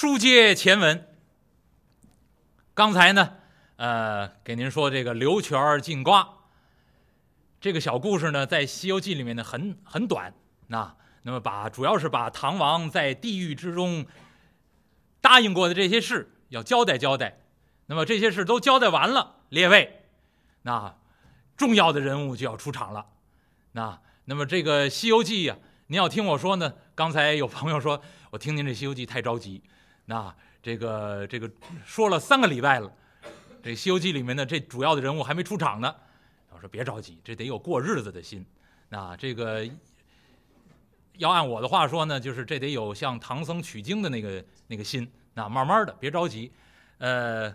书接前文，刚才呢，呃，给您说这个刘全进瓜，这个小故事呢，在《西游记》里面呢很很短，那那么把主要是把唐王在地狱之中答应过的这些事要交代交代，那么这些事都交代完了，列位，那重要的人物就要出场了，那那么这个《西游记》呀，您要听我说呢，刚才有朋友说我听您这《西游记》太着急。那这个这个说了三个礼拜了，这《西游记》里面的这主要的人物还没出场呢。我说别着急，这得有过日子的心。那这个要按我的话说呢，就是这得有向唐僧取经的那个那个心。那慢慢的，别着急。呃，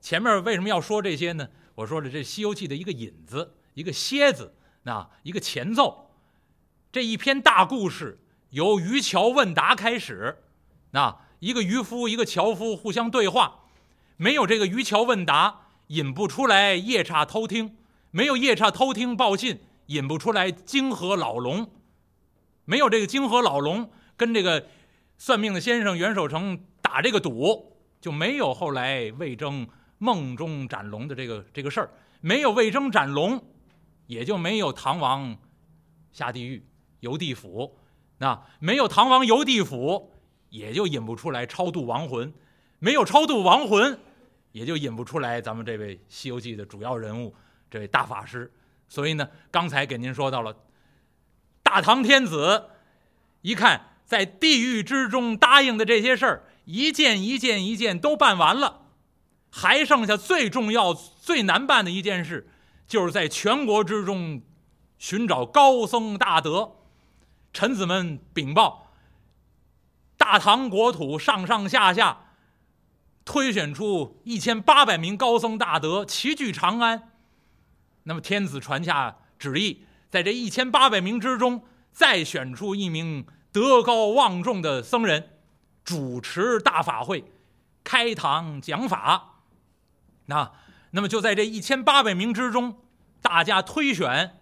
前面为什么要说这些呢？我说的这《西游记》的一个引子，一个楔子，那一个前奏。这一篇大故事由渔樵问答开始，那。一个渔夫，一个樵夫互相对话，没有这个渔樵问答，引不出来夜叉偷听；没有夜叉偷听报信，引不出来泾河老龙；没有这个泾河老龙跟这个算命的先生袁守诚打这个赌，就没有后来魏征梦中斩龙的这个这个事儿；没有魏征斩龙，也就没有唐王下地狱游地府；那没有唐王游地府。也就引不出来超度亡魂，没有超度亡魂，也就引不出来咱们这位《西游记》的主要人物这位大法师。所以呢，刚才给您说到了，大唐天子一看在地狱之中答应的这些事儿，一件一件一件都办完了，还剩下最重要、最难办的一件事，就是在全国之中寻找高僧大德。臣子们禀报。大唐国土上上下下推选出一千八百名高僧大德齐聚长安，那么天子传下旨意，在这一千八百名之中再选出一名德高望重的僧人，主持大法会，开堂讲法。那那么就在这一千八百名之中，大家推选，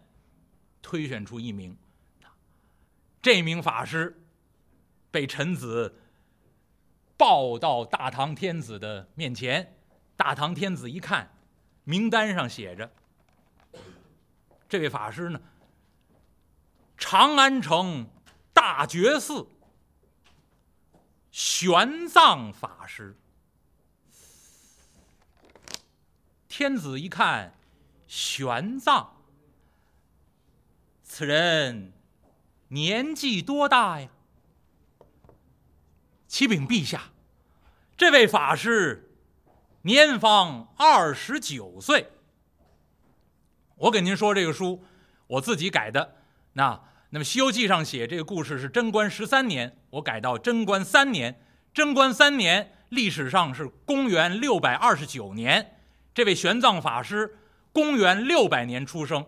推选出一名，这名法师。被臣子抱到大唐天子的面前，大唐天子一看，名单上写着：这位法师呢，长安城大觉寺玄奘法师。天子一看，玄奘，此人年纪多大呀？启禀陛下，这位法师年方二十九岁。我给您说这个书，我自己改的。那那么《西游记》上写这个故事是贞观十三年，我改到贞观三年。贞观三年历史上是公元六百二十九年。这位玄奘法师公元六百年出生。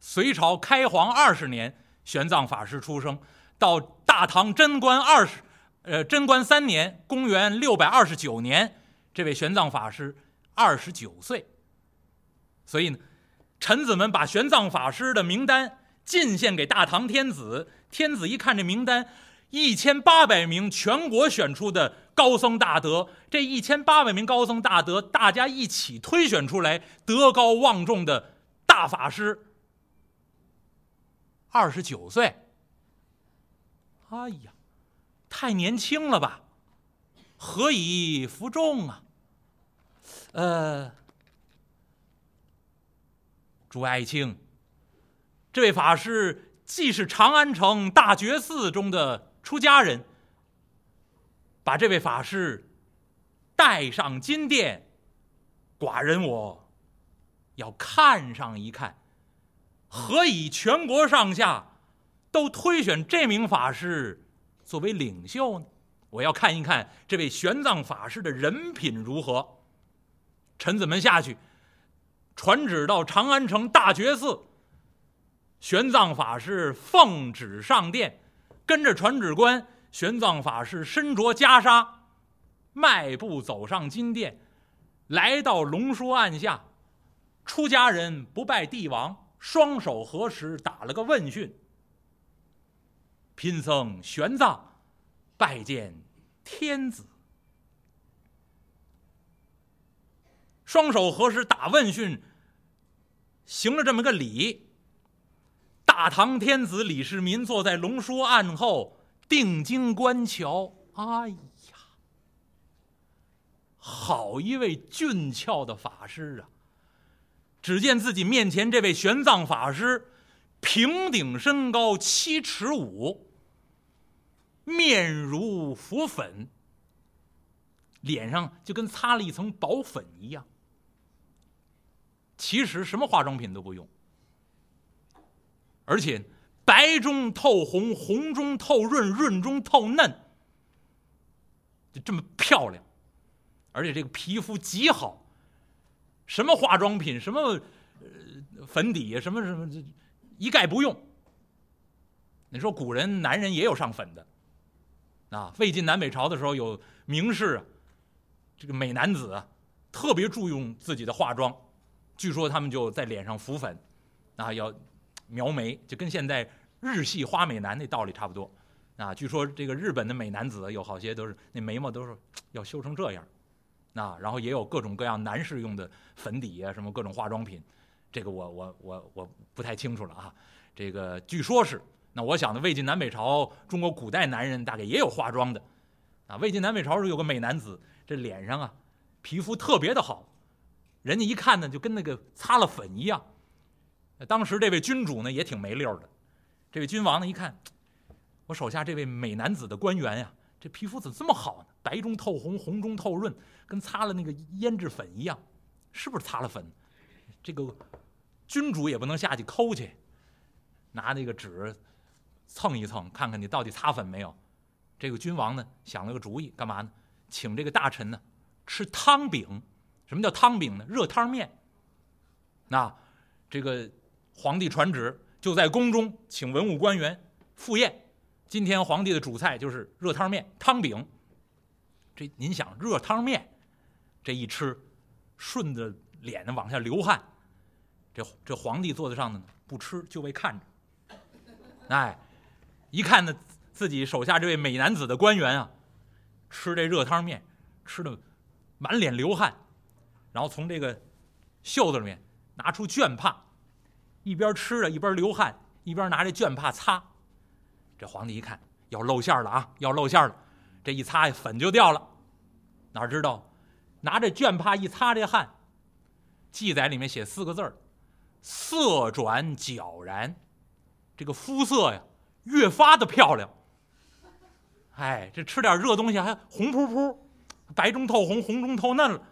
隋朝开皇二十年，玄奘法师出生。到大唐贞观二十。呃，贞观三年，公元六百二十九年，这位玄奘法师二十九岁。所以呢，臣子们把玄奘法师的名单进献给大唐天子。天子一看这名单，一千八百名全国选出的高僧大德，这一千八百名高僧大德，大家一起推选出来德高望重的大法师，二十九岁。哎呀！太年轻了吧？何以服众啊？呃，诸位爱卿，这位法师既是长安城大觉寺中的出家人，把这位法师带上金殿，寡人我要看上一看，何以全国上下都推选这名法师？作为领袖呢，我要看一看这位玄奘法师的人品如何。臣子们下去，传旨到长安城大觉寺。玄奘法师奉旨上殿，跟着传旨官，玄奘法师身着袈裟，迈步走上金殿，来到龙书案下。出家人不拜帝王，双手合十，打了个问讯。贫僧玄奘，拜见天子。双手合十打问讯，行了这么个礼。大唐天子李世民坐在龙书案后，定睛观瞧。哎呀，好一位俊俏的法师啊！只见自己面前这位玄奘法师，平顶身高七尺五，面如浮粉，脸上就跟擦了一层薄粉一样。其实什么化妆品都不用，而且白中透红，红中透润，润中透嫩，就这么漂亮，而且这个皮肤极好，什么化妆品，什么呃粉底什么什么，一概不用。你说古人男人也有上粉的，啊，魏晋南北朝的时候有名士，这个美男子，特别注重自己的化妆。据说他们就在脸上浮粉，啊，要描眉，就跟现在日系花美男那道理差不多。啊，据说这个日本的美男子有好些都是那眉毛都是要修成这样，啊，然后也有各种各样男士用的粉底啊，什么各种化妆品，这个我我我我不太清楚了啊。这个据说是，那我想呢，魏晋南北朝中国古代男人大概也有化妆的，啊，魏晋南北朝时候有个美男子，这脸上啊皮肤特别的好。人家一看呢，就跟那个擦了粉一样。当时这位君主呢，也挺没溜的。这位君王呢，一看，我手下这位美男子的官员呀，这皮肤怎么这么好呢？白中透红，红中透润，跟擦了那个胭脂粉一样，是不是擦了粉？这个君主也不能下去抠去，拿那个纸蹭一蹭，看看你到底擦粉没有。这个君王呢，想了个主意，干嘛呢？请这个大臣呢吃汤饼。什么叫汤饼呢？热汤面。那这个皇帝传旨，就在宫中请文武官员赴宴。今天皇帝的主菜就是热汤面、汤饼。这您想，热汤面这一吃，顺着脸往下流汗。这这皇帝坐在上头呢，不吃就为看着。哎，一看呢，自己手下这位美男子的官员啊，吃这热汤面，吃的满脸流汗。然后从这个袖子里面拿出绢帕，一边吃着一边流汗，一边拿这绢帕擦。这皇帝一看要露馅了啊，要露馅了，这一擦粉就掉了。哪知道拿着绢帕一擦这汗，记载里面写四个字儿：色转皎然。这个肤色呀越发的漂亮。哎，这吃点热东西还红扑扑，白中透红，红中透嫩了。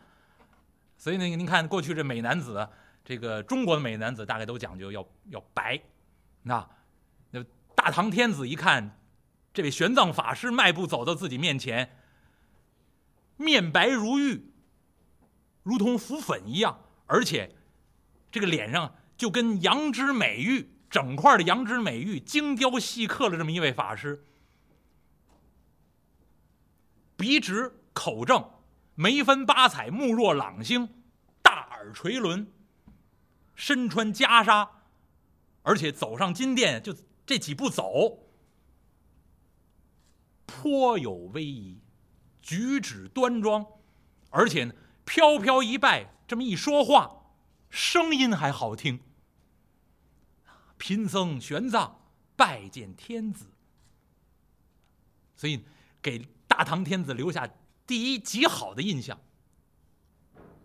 所以呢，您看过去这美男子，这个中国的美男子大概都讲究要要白，那那大唐天子一看，这位玄奘法师迈步走到自己面前，面白如玉，如同浮粉一样，而且这个脸上就跟羊脂美玉整块的羊脂美玉精雕细刻了这么一位法师，鼻直口正。眉分八彩，目若朗星，大耳垂轮，身穿袈裟，而且走上金殿就这几步走，颇有威仪，举止端庄，而且呢飘飘一拜，这么一说话，声音还好听。贫僧玄奘拜见天子，所以给大唐天子留下。第一极好的印象，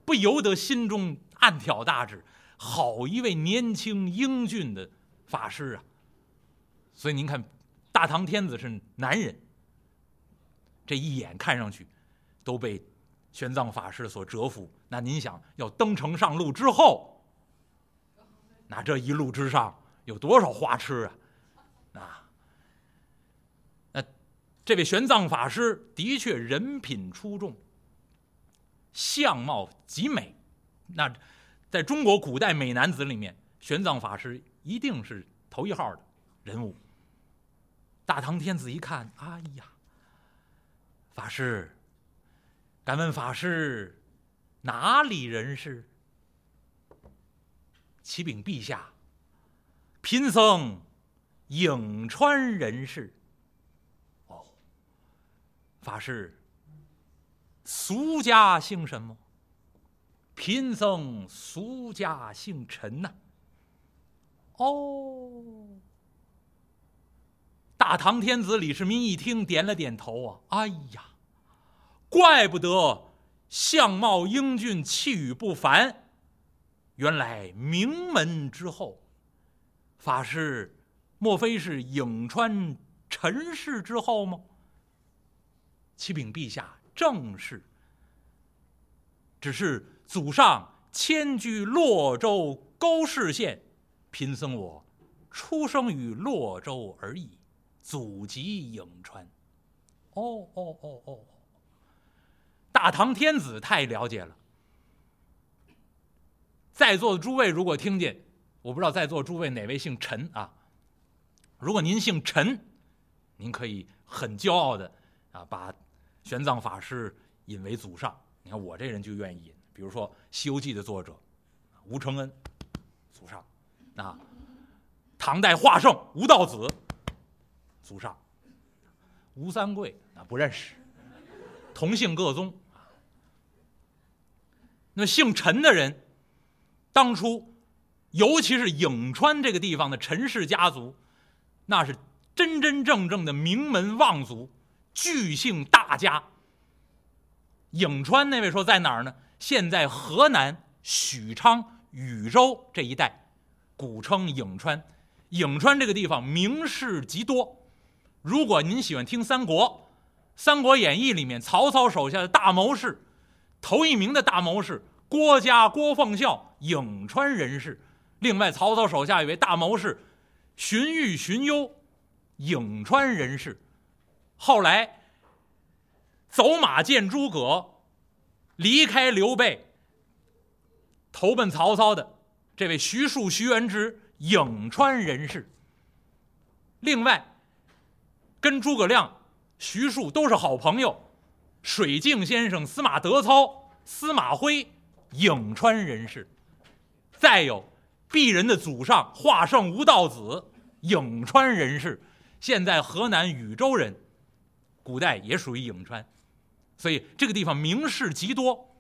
不由得心中暗挑大指，好一位年轻英俊的法师啊！所以您看，大唐天子是男人，这一眼看上去都被玄奘法师所折服。那您想要登城上路之后，那这一路之上有多少花痴啊？啊，那这位玄奘法师的确人品出众，相貌极美。那在中国古代美男子里面，玄奘法师一定是头一号的人物。大唐天子一看，哎呀，法师，敢问法师哪里人士？启禀陛下，贫僧颍川人士。哦法师，俗家姓什么？贫僧俗家姓陈呐。哦，大唐天子李世民一听，点了点头啊。哎呀，怪不得相貌英俊，气宇不凡，原来名门之后。法师，莫非是颍川陈氏之后吗？启禀陛下，正是。只是祖上迁居洛州沟氏县，贫僧我出生于洛州而已，祖籍颍川。哦哦哦哦！大唐天子太了解了。在座的诸位，如果听见。我不知道在座诸位哪位姓陈啊？如果您姓陈，您可以很骄傲的啊，把玄奘法师引为祖上。你看我这人就愿意引，比如说《西游记》的作者吴承恩，祖上；啊，唐代画圣吴道子，祖上；吴三桂啊不认识，同姓各宗。那姓陈的人，当初。尤其是颍川这个地方的陈氏家族，那是真真正正的名门望族，巨姓大家。颍川那位说在哪儿呢？现在河南许昌禹州这一带，古称颍川。颍川这个地方名士极多。如果您喜欢听三国，《三国演义》里面曹操手下的大谋士，头一名的大谋士郭嘉、郭奉孝，颍川人士。另外，曹操手下一位大谋士荀彧、荀攸，颍川人士。后来走马见诸葛，离开刘备，投奔曹操的这位徐庶、徐元直，颍川人士。另外，跟诸葛亮、徐庶都是好朋友，水镜先生司马德操、司马徽，颍川人士。再有。鄙人的祖上华圣吴道子，颍川人士，现在河南禹州人，古代也属于颍川，所以这个地方名士极多。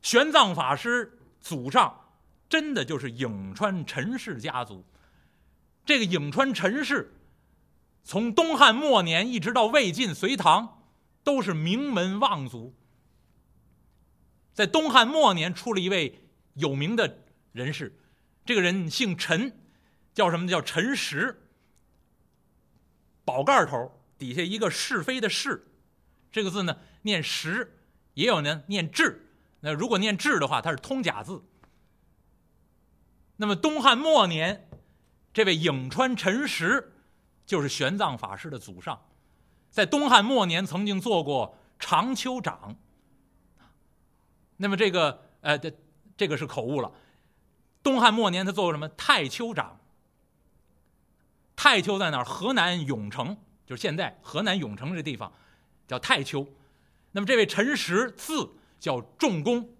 玄奘法师祖上真的就是颍川陈氏家族。这个颍川陈氏，从东汉末年一直到魏晋隋唐，都是名门望族。在东汉末年出了一位有名的人士。这个人姓陈，叫什么？叫陈实。宝盖头底下一个是非的“是”，这个字呢念“实”，也有呢念“智”。那如果念“智”的话，它是通假字。那么东汉末年，这位颍川陈实就是玄奘法师的祖上，在东汉末年曾经做过长秋长。那么这个呃，这这个是口误了。东汉末年，他做过什么？太丘长。太丘在哪儿？河南永城，就是现在河南永城这地方，叫太丘。那么这位陈实，字叫仲公。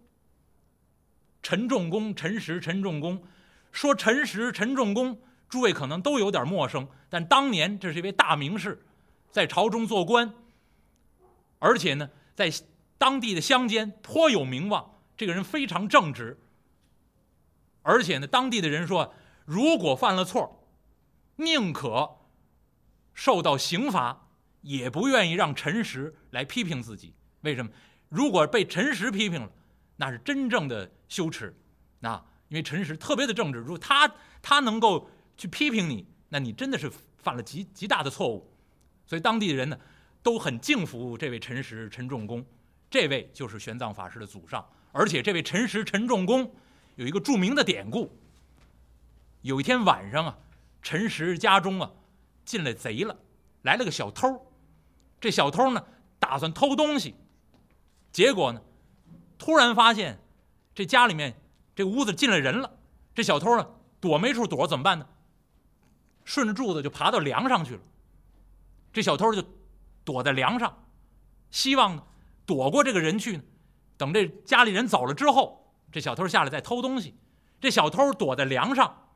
陈仲公，陈实，陈仲公。说陈实、陈仲公，诸位可能都有点陌生，但当年这是一位大名士，在朝中做官，而且呢，在当地的乡间颇有名望。这个人非常正直。而且呢，当地的人说，如果犯了错，宁可受到刑罚，也不愿意让陈实来批评自己。为什么？如果被陈实批评了，那是真正的羞耻。那因为陈实特别的正直，如果他他能够去批评你，那你真的是犯了极极大的错误。所以当地的人呢，都很敬服这位陈实陈仲公。这位就是玄奘法师的祖上，而且这位陈实陈仲公。有一个著名的典故。有一天晚上啊，陈实家中啊进来贼了，来了个小偷。这小偷呢打算偷东西，结果呢突然发现这家里面这屋子进来人了。这小偷呢躲没处躲，怎么办呢？顺着柱子就爬到梁上去了。这小偷就躲在梁上，希望躲过这个人去呢。等这家里人走了之后。这小偷下来在偷东西，这小偷躲在梁上。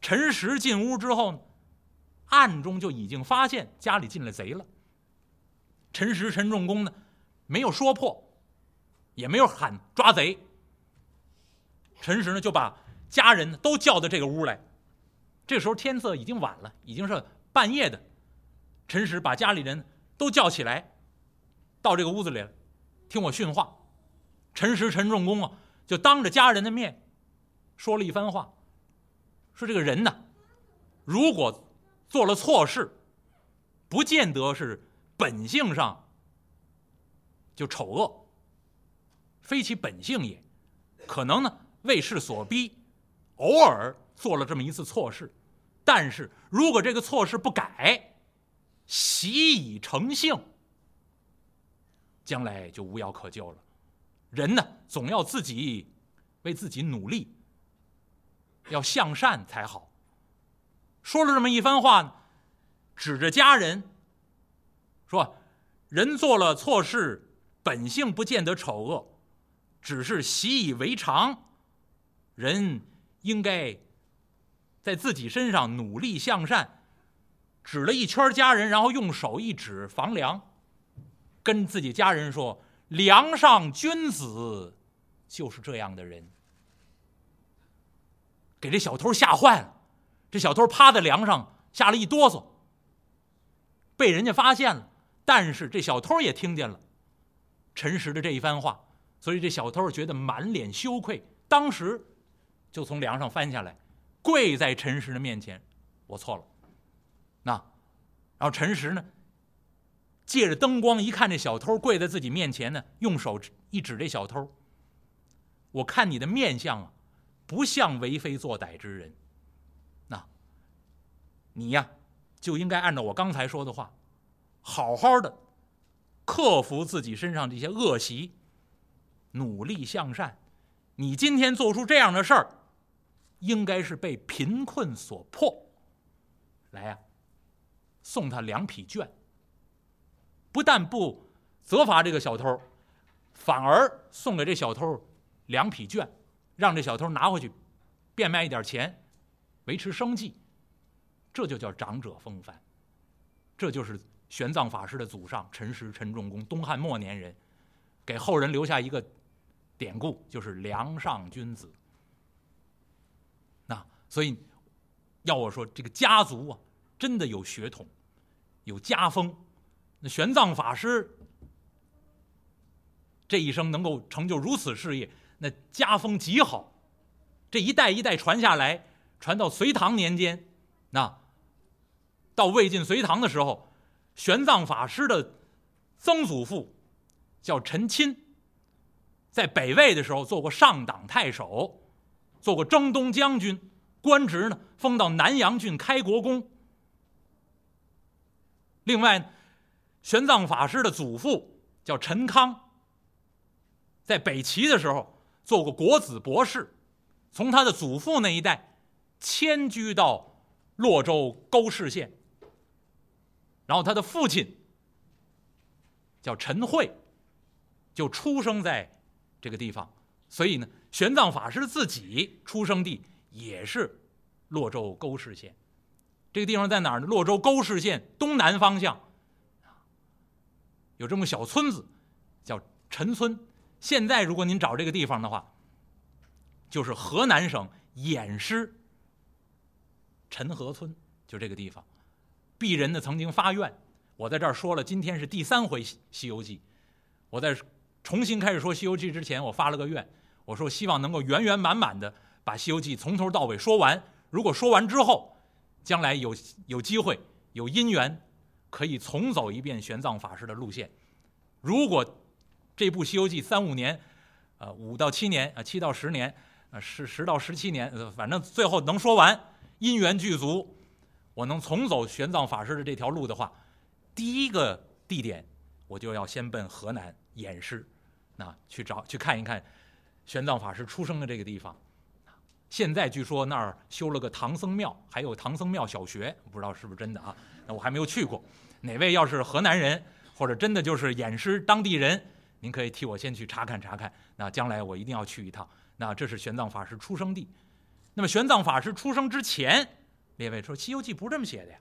陈实进屋之后呢，暗中就已经发现家里进来贼了。陈实、陈仲公呢，没有说破，也没有喊抓贼。陈实呢，就把家人都叫到这个屋来。这时候天色已经晚了，已经是半夜的。陈实把家里人都叫起来，到这个屋子里来，听我训话。陈实、陈仲公啊，就当着家人的面说了一番话，说这个人呢，如果做了错事，不见得是本性上就丑恶，非其本性也，可能呢为事所逼，偶尔做了这么一次错事。但是如果这个错事不改，习以成性，将来就无药可救了。人呢，总要自己为自己努力，要向善才好。说了这么一番话，指着家人说：“人做了错事，本性不见得丑恶，只是习以为常。人应该。”在自己身上努力向善，指了一圈家人，然后用手一指房梁，跟自己家人说：“梁上君子就是这样的人。”给这小偷吓坏了，这小偷趴在梁上吓了一哆嗦，被人家发现了。但是这小偷也听见了陈实的这一番话，所以这小偷觉得满脸羞愧，当时就从梁上翻下来。跪在陈实的面前，我错了。那，然后陈实呢，借着灯光一看，这小偷跪在自己面前呢，用手一指这小偷。我看你的面相啊，不像为非作歹之人。那，你呀，就应该按照我刚才说的话，好好的克服自己身上这些恶习，努力向善。你今天做出这样的事儿。应该是被贫困所迫，来呀，送他两匹绢。不但不责罚这个小偷，反而送给这小偷两匹绢，让这小偷拿回去变卖一点钱，维持生计。这就叫长者风范，这就是玄奘法师的祖上陈实陈仲公，东汉末年人，给后人留下一个典故，就是梁上君子。那所以，要我说，这个家族啊，真的有血统，有家风。那玄奘法师这一生能够成就如此事业，那家风极好。这一代一代传下来，传到隋唐年间，那到魏晋隋唐的时候，玄奘法师的曾祖父叫陈钦，在北魏的时候做过上党太守，做过征东将军。官职呢，封到南阳郡开国公。另外，玄奘法师的祖父叫陈康，在北齐的时候做过国子博士，从他的祖父那一代迁居到洛州沟市县。然后他的父亲叫陈慧，就出生在这个地方。所以呢，玄奘法师自己出生地。也是洛州沟市县，这个地方在哪儿呢？洛州沟市县东南方向，有这么个小村子，叫陈村。现在如果您找这个地方的话，就是河南省偃师陈河村，就这个地方。鄙人呢曾经发愿，我在这儿说了，今天是第三回《西游记》，我在重新开始说《西游记》之前，我发了个愿，我说希望能够圆圆满满的。把《西游记》从头到尾说完。如果说完之后，将来有有机会、有姻缘，可以重走一遍玄奘法师的路线。如果这部《西游记》三五年，呃，五到七年，啊，七到十年，啊，十十到十七年，呃反正最后能说完，因缘具足，我能重走玄奘法师的这条路的话，第一个地点我就要先奔河南偃师，那去找去看一看玄奘法师出生的这个地方。现在据说那儿修了个唐僧庙，还有唐僧庙小学，不知道是不是真的啊？那我还没有去过。哪位要是河南人，或者真的就是偃师当地人，您可以替我先去查看查看。那将来我一定要去一趟。那这是玄奘法师出生地。那么玄奘法师出生之前，列位说《西游记》不是这么写的呀，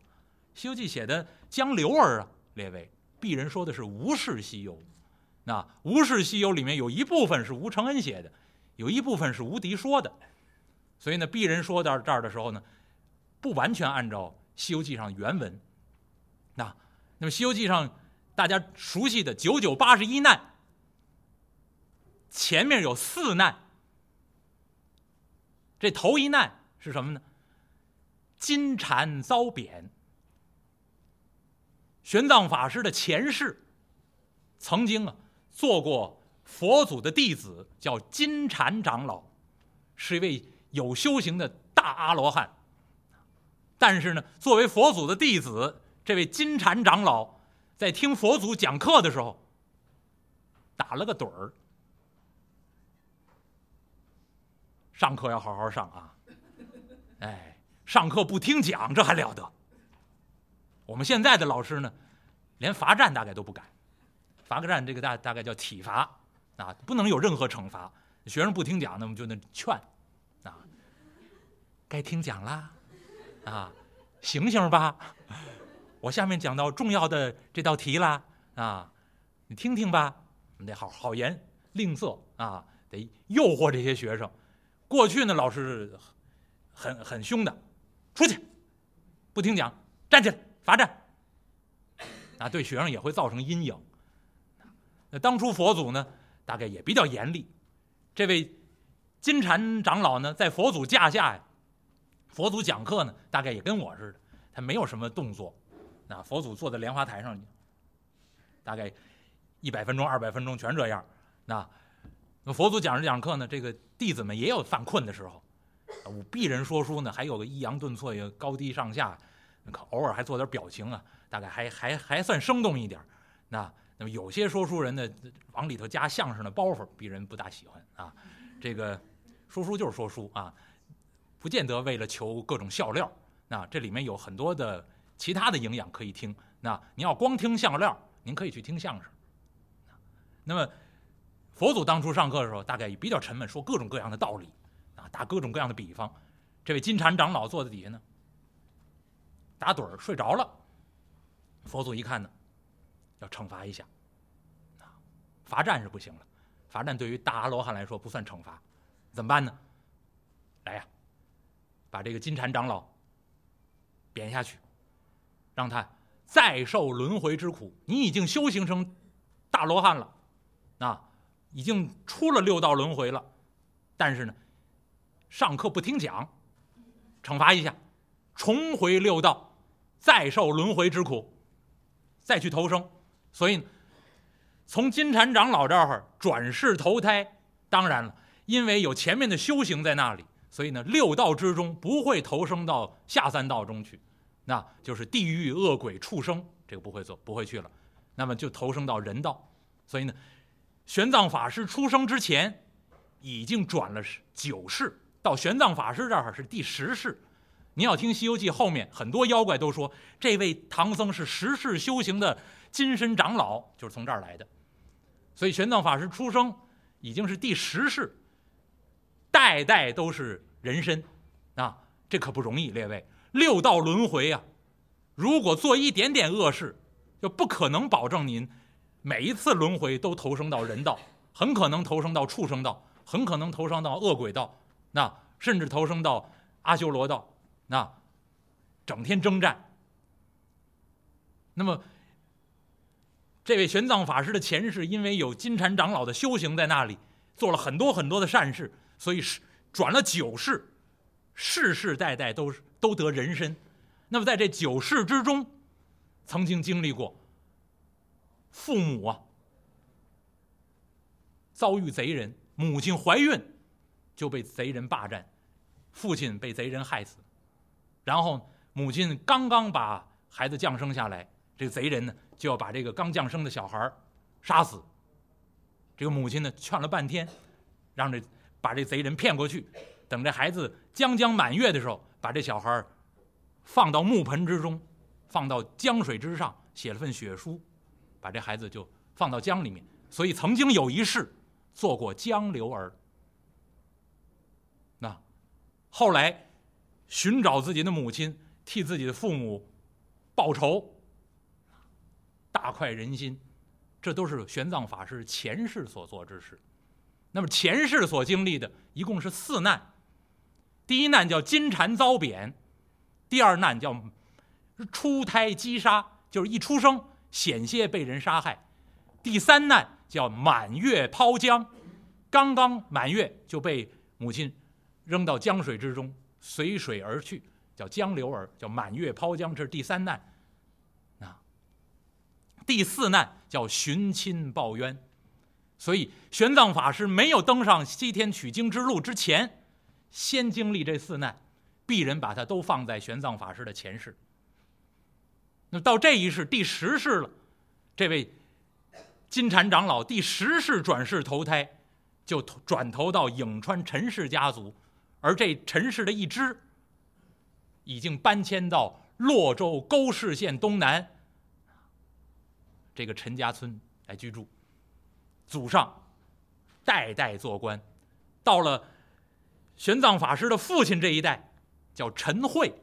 《西游记》写的江流儿啊，列位鄙人说的是《吴氏西游》，那《吴氏西游》里面有一部分是吴承恩写的，有一部分是吴迪说的，所以呢，鄙人说到这儿的时候呢，不完全按照《西游记》上原文。那那么《西游记》上大家熟悉的九九八十一难，前面有四难，这头一难是什么呢？金蝉遭贬。玄奘法师的前世，曾经啊做过佛祖的弟子，叫金蝉长老，是一位有修行的大阿罗汉。但是呢，作为佛祖的弟子，这位金蝉长老在听佛祖讲课的时候，打了个盹儿。上课要好好上啊！哎，上课不听讲，这还了得？我们现在的老师呢，连罚站大概都不敢，罚个站这个大大概叫体罚啊，不能有任何惩罚。学生不听讲，那么就那劝，该听讲啦，啊，醒醒吧，我下面讲到重要的这道题啦啊，你听听吧，你得好好言吝啬啊，得诱惑这些学生。过去呢，老师很很凶的，出去，不听讲，站起来。罚站，啊，对学生也会造成阴影。那当初佛祖呢，大概也比较严厉。这位金蝉长老呢，在佛祖驾下呀，佛祖讲课呢，大概也跟我似的，他没有什么动作。那佛祖坐在莲花台上，大概一百分钟、二百分钟全这样。那那佛祖讲着讲课呢，这个弟子们也有犯困的时候。我鄙人说书呢，还有个抑扬顿挫，有高低上下。可偶尔还做点表情啊，大概还还还算生动一点那那么有些说书人呢，往里头加相声的包袱，鄙人不大喜欢啊。这个说书就是说书啊，不见得为了求各种笑料。那这里面有很多的其他的营养可以听。那您要光听笑料，您可以去听相声。那么佛祖当初上课的时候，大概也比较沉闷，说各种各样的道理啊，打各种各样的比方。这位金蝉长老坐在底下呢。打盹儿睡着了，佛祖一看呢，要惩罚一下，啊，罚站是不行了，罚站对于大阿罗汉来说不算惩罚，怎么办呢？来呀，把这个金蝉长老贬下去，让他再受轮回之苦。你已经修行成大罗汉了，啊，已经出了六道轮回了，但是呢，上课不听讲，惩罚一下，重回六道。再受轮回之苦，再去投生，所以从金蝉长老这儿转世投胎，当然了，因为有前面的修行在那里，所以呢，六道之中不会投生到下三道中去，那就是地狱、恶鬼、畜生，这个不会做，不会去了，那么就投生到人道。所以呢，玄奘法师出生之前，已经转了九世，到玄奘法师这儿是第十世。你要听《西游记》后面很多妖怪都说，这位唐僧是十世修行的金身长老，就是从这儿来的。所以玄奘法师出生已经是第十世，代代都是人身，啊，这可不容易。列位，六道轮回啊，如果做一点点恶事，就不可能保证您每一次轮回都投生到人道，很可能投生到畜生道，很可能投生到恶鬼道，那甚至投生到阿修罗道。那整天征战，那么这位玄奘法师的前世，因为有金蝉长老的修行在那里，做了很多很多的善事，所以是转了九世，世世代代都都得人身。那么在这九世之中，曾经经历过父母啊遭遇贼人，母亲怀孕就被贼人霸占，父亲被贼人害死。然后母亲刚刚把孩子降生下来，这个贼人呢就要把这个刚降生的小孩杀死。这个母亲呢劝了半天，让这把这贼人骗过去，等这孩子将将满月的时候，把这小孩放到木盆之中，放到江水之上，写了份血书，把这孩子就放到江里面。所以曾经有一世做过江流儿。那后来。寻找自己的母亲，替自己的父母报仇。大快人心，这都是玄奘法师前世所做之事。那么前世所经历的一共是四难，第一难叫金蝉遭贬，第二难叫出胎击杀，就是一出生险些被人杀害，第三难叫满月抛江，刚刚满月就被母亲扔到江水之中，随水而去，叫江流儿，叫满月抛江，这是第三难。啊，第四难叫寻亲报冤。所以，玄奘法师没有登上西天取经之路之前，先经历这四难，鄙人把他都放在玄奘法师的前世。那到这一世第十世了，这位金蝉长老第十世转世投胎，就转投到颍川陈氏家族，而这陈氏的一支，已经搬迁到洛州沟市县东南这个陈家村来居住。祖上代代做官，到了玄奘法师的父亲这一代，叫陈慧。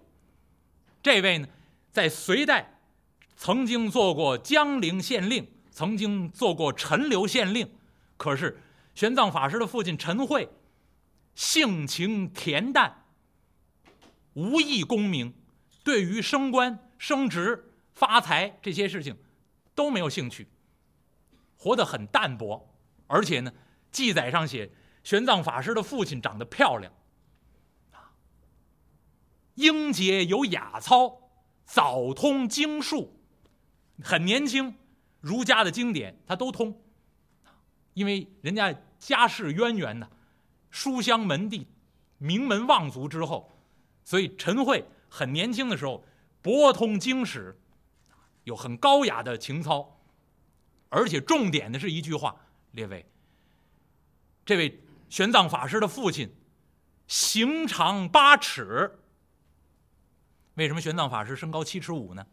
这位呢，在隋代曾经做过江陵县令，曾经做过陈留县令。可是玄奘法师的父亲陈慧，性情恬淡，无意功名，对于升官、升职、发财这些事情都没有兴趣。活得很淡薄，而且呢，记载上写玄奘法师的父亲长得漂亮，啊，英杰有雅操，早通经术，很年轻，儒家的经典他都通，因为人家家世渊源呢，书香门第，名门望族之后，所以陈慧很年轻的时候博通经史，有很高雅的情操。而且重点的是一句话，列位，这位玄奘法师的父亲，形长八尺。为什么玄奘法师身高七尺五呢？